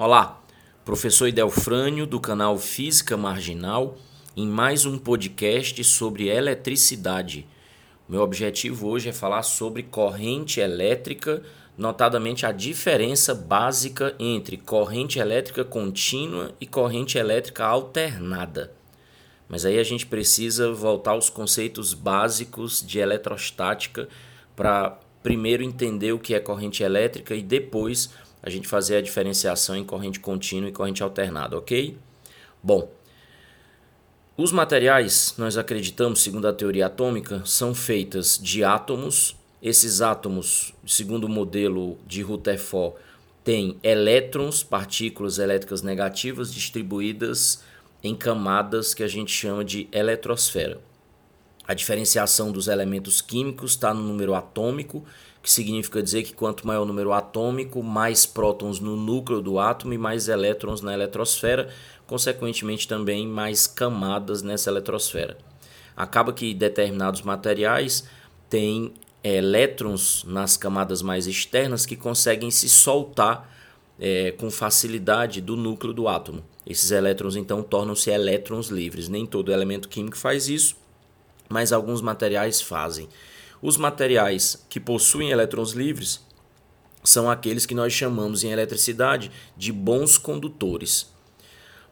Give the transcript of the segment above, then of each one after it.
Olá, professor Idelfrânio do canal Física Marginal em mais um podcast sobre eletricidade. Meu objetivo hoje é falar sobre corrente elétrica, notadamente a diferença básica entre corrente elétrica contínua e corrente elétrica alternada. Mas aí a gente precisa voltar aos conceitos básicos de eletrostática para primeiro entender o que é corrente elétrica e depois a gente fazer a diferenciação em corrente contínua e corrente alternada, ok? Bom, os materiais, nós acreditamos, segundo a teoria atômica, são feitas de átomos. Esses átomos, segundo o modelo de Rutherford, têm elétrons, partículas elétricas negativas, distribuídas em camadas que a gente chama de eletrosfera. A diferenciação dos elementos químicos está no número atômico que significa dizer que quanto maior o número atômico, mais prótons no núcleo do átomo e mais elétrons na eletrosfera, consequentemente também mais camadas nessa eletrosfera. Acaba que determinados materiais têm elétrons nas camadas mais externas que conseguem se soltar é, com facilidade do núcleo do átomo. Esses elétrons então tornam-se elétrons livres. Nem todo elemento químico faz isso, mas alguns materiais fazem. Os materiais que possuem elétrons livres são aqueles que nós chamamos em eletricidade de bons condutores.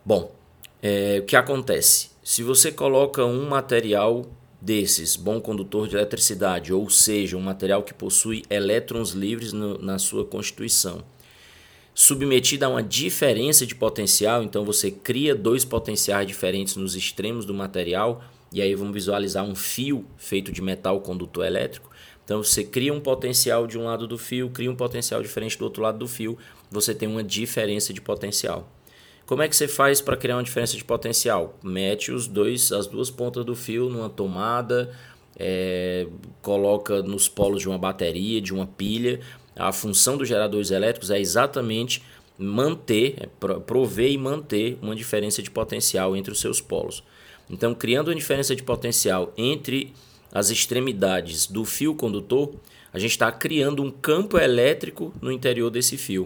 Bom, é, o que acontece? Se você coloca um material desses, bom condutor de eletricidade, ou seja, um material que possui elétrons livres no, na sua constituição, submetido a uma diferença de potencial, então você cria dois potenciais diferentes nos extremos do material, e aí vamos visualizar um fio feito de metal condutor elétrico. Então você cria um potencial de um lado do fio, cria um potencial diferente do outro lado do fio, você tem uma diferença de potencial. Como é que você faz para criar uma diferença de potencial? Mete os dois, as duas pontas do fio numa tomada, é, coloca nos polos de uma bateria, de uma pilha. A função dos geradores elétricos é exatamente manter, é, prover e manter uma diferença de potencial entre os seus polos. Então, criando uma diferença de potencial entre as extremidades do fio condutor, a gente está criando um campo elétrico no interior desse fio.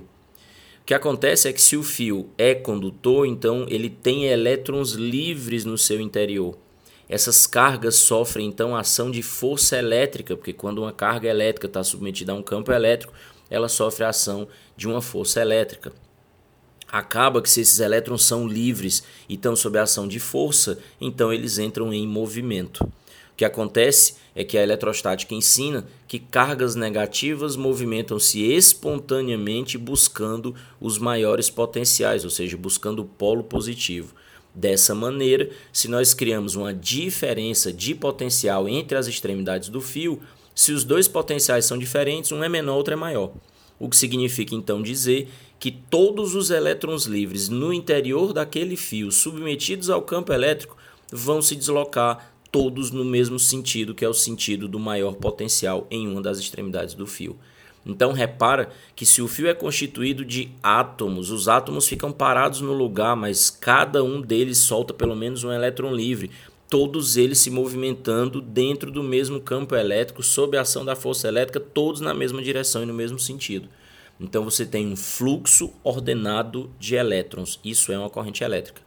O que acontece é que se o fio é condutor, então ele tem elétrons livres no seu interior. Essas cargas sofrem então ação de força elétrica, porque quando uma carga elétrica está submetida a um campo elétrico, ela sofre a ação de uma força elétrica acaba que se esses elétrons são livres e estão sob a ação de força, então eles entram em movimento. O que acontece é que a eletrostática ensina que cargas negativas movimentam-se espontaneamente buscando os maiores potenciais, ou seja, buscando o polo positivo. Dessa maneira, se nós criamos uma diferença de potencial entre as extremidades do fio, se os dois potenciais são diferentes, um é menor, outro é maior. O que significa então dizer que todos os elétrons livres no interior daquele fio submetidos ao campo elétrico vão se deslocar todos no mesmo sentido, que é o sentido do maior potencial em uma das extremidades do fio. Então repara que se o fio é constituído de átomos, os átomos ficam parados no lugar, mas cada um deles solta pelo menos um elétron livre, todos eles se movimentando dentro do mesmo campo elétrico, sob a ação da força elétrica, todos na mesma direção e no mesmo sentido. Então você tem um fluxo ordenado de elétrons. Isso é uma corrente elétrica.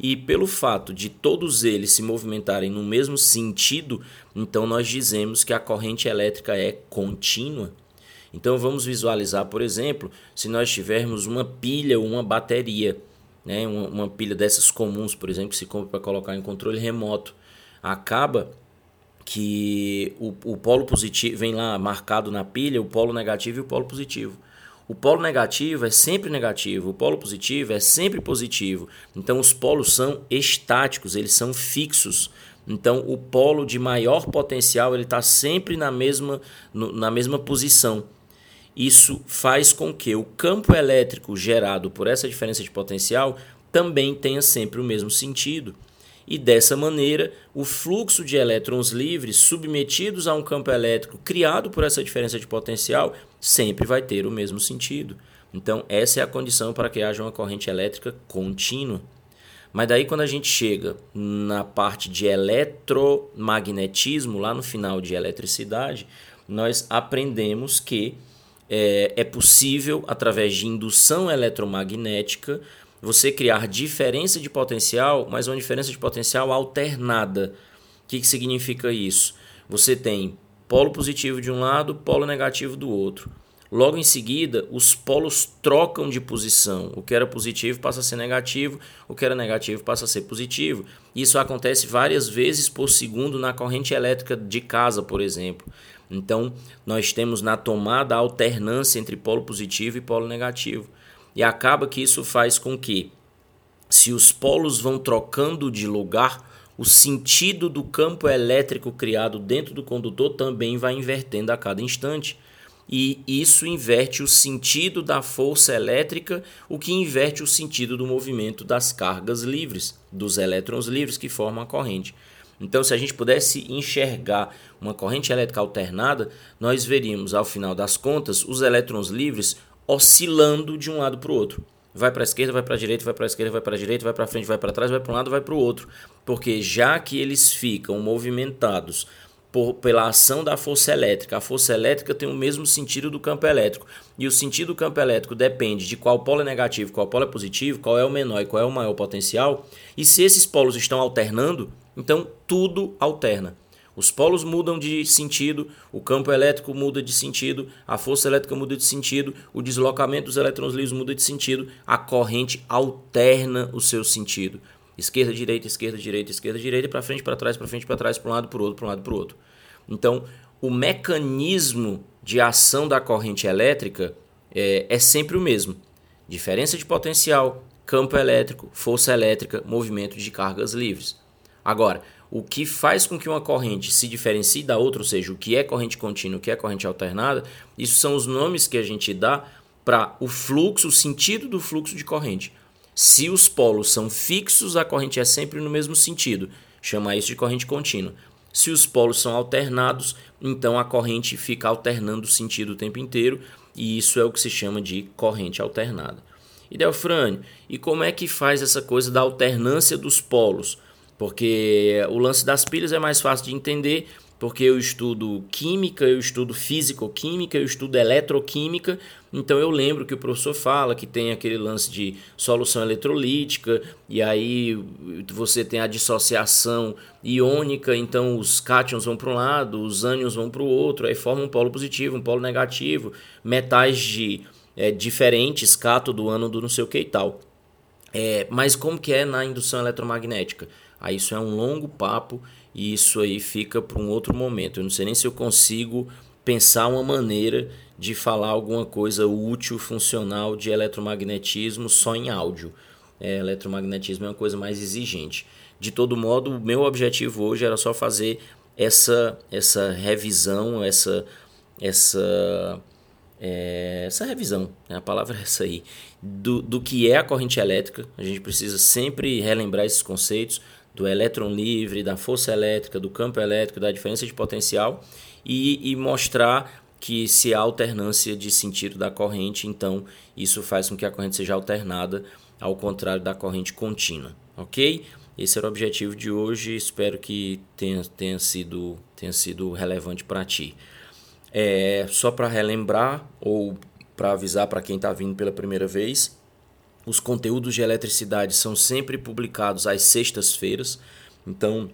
E pelo fato de todos eles se movimentarem no mesmo sentido, então nós dizemos que a corrente elétrica é contínua. Então vamos visualizar, por exemplo, se nós tivermos uma pilha ou uma bateria, né, uma, uma pilha dessas comuns, por exemplo, que se compra para colocar em controle remoto, acaba que o, o polo positivo vem lá marcado na pilha, o polo negativo e o polo positivo. O polo negativo é sempre negativo, o polo positivo é sempre positivo. Então os polos são estáticos, eles são fixos. Então o polo de maior potencial ele está sempre na mesma, no, na mesma posição. Isso faz com que o campo elétrico gerado por essa diferença de potencial também tenha sempre o mesmo sentido e dessa maneira o fluxo de elétrons livres submetidos a um campo elétrico criado por essa diferença de potencial sempre vai ter o mesmo sentido. Então, essa é a condição para que haja uma corrente elétrica contínua. Mas daí quando a gente chega na parte de eletromagnetismo, lá no final de eletricidade, nós aprendemos que é, é possível, através de indução eletromagnética, você criar diferença de potencial, mas uma diferença de potencial alternada. O que, que significa isso? Você tem polo positivo de um lado, polo negativo do outro. Logo em seguida, os polos trocam de posição. O que era positivo passa a ser negativo, o que era negativo passa a ser positivo. Isso acontece várias vezes por segundo na corrente elétrica de casa, por exemplo. Então, nós temos na tomada a alternância entre polo positivo e polo negativo. E acaba que isso faz com que, se os polos vão trocando de lugar, o sentido do campo elétrico criado dentro do condutor também vai invertendo a cada instante e isso inverte o sentido da força elétrica, o que inverte o sentido do movimento das cargas livres, dos elétrons livres que formam a corrente. Então, se a gente pudesse enxergar uma corrente elétrica alternada, nós veríamos, ao final das contas, os elétrons livres oscilando de um lado para o outro. Vai para a esquerda, vai para a direita, vai para a esquerda, vai para a direita, vai para frente, vai para trás, vai para um lado, vai para o outro. Porque já que eles ficam movimentados por, pela ação da força elétrica. A força elétrica tem o mesmo sentido do campo elétrico. E o sentido do campo elétrico depende de qual polo é negativo, qual polo é positivo, qual é o menor e qual é o maior potencial. E se esses polos estão alternando, então tudo alterna. Os polos mudam de sentido, o campo elétrico muda de sentido, a força elétrica muda de sentido, o deslocamento dos elétrons livres muda de sentido, a corrente alterna o seu sentido. Esquerda, direita, esquerda, direita, esquerda, direita, para frente, para trás, para frente, para trás, para um lado, para o outro, para um lado, para o outro. Então, o mecanismo de ação da corrente elétrica é, é sempre o mesmo: diferença de potencial, campo elétrico, força elétrica, movimento de cargas livres. Agora, o que faz com que uma corrente se diferencie da outra, ou seja, o que é corrente contínua, o que é corrente alternada, isso são os nomes que a gente dá para o fluxo, o sentido do fluxo de corrente. Se os polos são fixos, a corrente é sempre no mesmo sentido. Chama isso de corrente contínua. Se os polos são alternados, então a corrente fica alternando o sentido o tempo inteiro, e isso é o que se chama de corrente alternada. E Delfrânio, e como é que faz essa coisa da alternância dos polos? Porque o lance das pilhas é mais fácil de entender, porque eu estudo química, eu estudo físico-química, eu estudo eletroquímica, então eu lembro que o professor fala que tem aquele lance de solução eletrolítica, e aí você tem a dissociação iônica, então os cátions vão para um lado, os ânions vão para o outro, aí forma um polo positivo, um polo negativo, metais de é, diferentes, cátodo, ânodo, não sei o que e tal. É, mas como que é na indução eletromagnética? Aí isso é um longo papo e isso aí fica para um outro momento. Eu não sei nem se eu consigo pensar uma maneira de falar alguma coisa útil, funcional de eletromagnetismo só em áudio. É, eletromagnetismo é uma coisa mais exigente. De todo modo, o meu objetivo hoje era só fazer essa essa revisão, essa essa é, essa revisão, né? a palavra é essa aí, do, do que é a corrente elétrica. A gente precisa sempre relembrar esses conceitos do elétron livre, da força elétrica, do campo elétrico, da diferença de potencial e, e mostrar que se há alternância de sentido da corrente, então isso faz com que a corrente seja alternada ao contrário da corrente contínua, ok? Esse era o objetivo de hoje, espero que tenha, tenha, sido, tenha sido relevante para ti. É, só para relembrar ou para avisar para quem está vindo pela primeira vez, os conteúdos de eletricidade são sempre publicados às sextas-feiras. Então,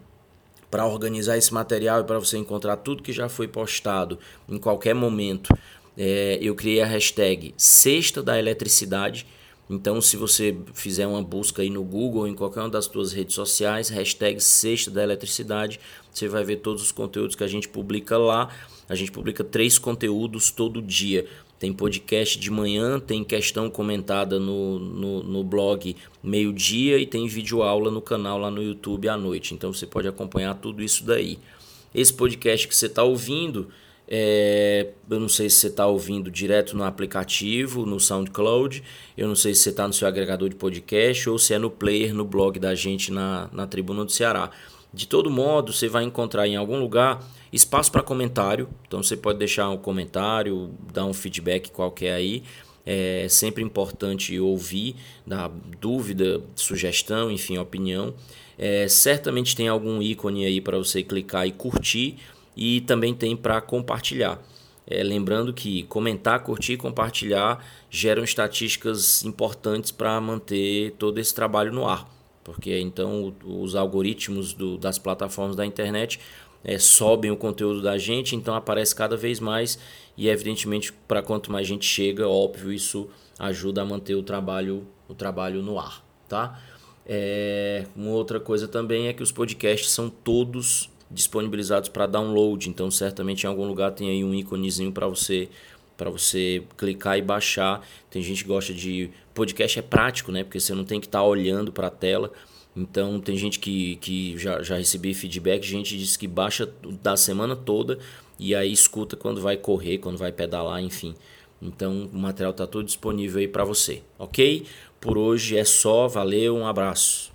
para organizar esse material e para você encontrar tudo que já foi postado em qualquer momento, é, eu criei a hashtag Sexta da Eletricidade. Então, se você fizer uma busca aí no Google ou em qualquer uma das suas redes sociais, hashtag Sexta da Eletricidade, você vai ver todos os conteúdos que a gente publica lá. A gente publica três conteúdos todo dia. Tem podcast de manhã, tem questão comentada no, no, no blog meio-dia e tem vídeo aula no canal lá no YouTube à noite. Então você pode acompanhar tudo isso daí. Esse podcast que você está ouvindo, é, eu não sei se você está ouvindo direto no aplicativo, no SoundCloud, eu não sei se você está no seu agregador de podcast ou se é no player, no blog da gente na, na Tribuna do Ceará. De todo modo, você vai encontrar em algum lugar espaço para comentário. Então você pode deixar um comentário, dar um feedback qualquer aí. É sempre importante ouvir, dar dúvida, sugestão, enfim, opinião. É, certamente tem algum ícone aí para você clicar e curtir e também tem para compartilhar. É, lembrando que comentar, curtir e compartilhar geram estatísticas importantes para manter todo esse trabalho no ar. Porque então os algoritmos do, das plataformas da internet é, sobem o conteúdo da gente, então aparece cada vez mais e evidentemente para quanto mais gente chega, óbvio, isso ajuda a manter o trabalho, o trabalho no ar, tá? É, uma outra coisa também é que os podcasts são todos disponibilizados para download, então certamente em algum lugar tem aí um íconezinho para você para você clicar e baixar. Tem gente que gosta de podcast é prático, né? Porque você não tem que estar tá olhando para a tela. Então tem gente que, que já, já recebi feedback, gente diz que baixa da semana toda e aí escuta quando vai correr, quando vai pedalar, enfim. Então o material está todo disponível aí para você, ok? Por hoje é só, valeu, um abraço.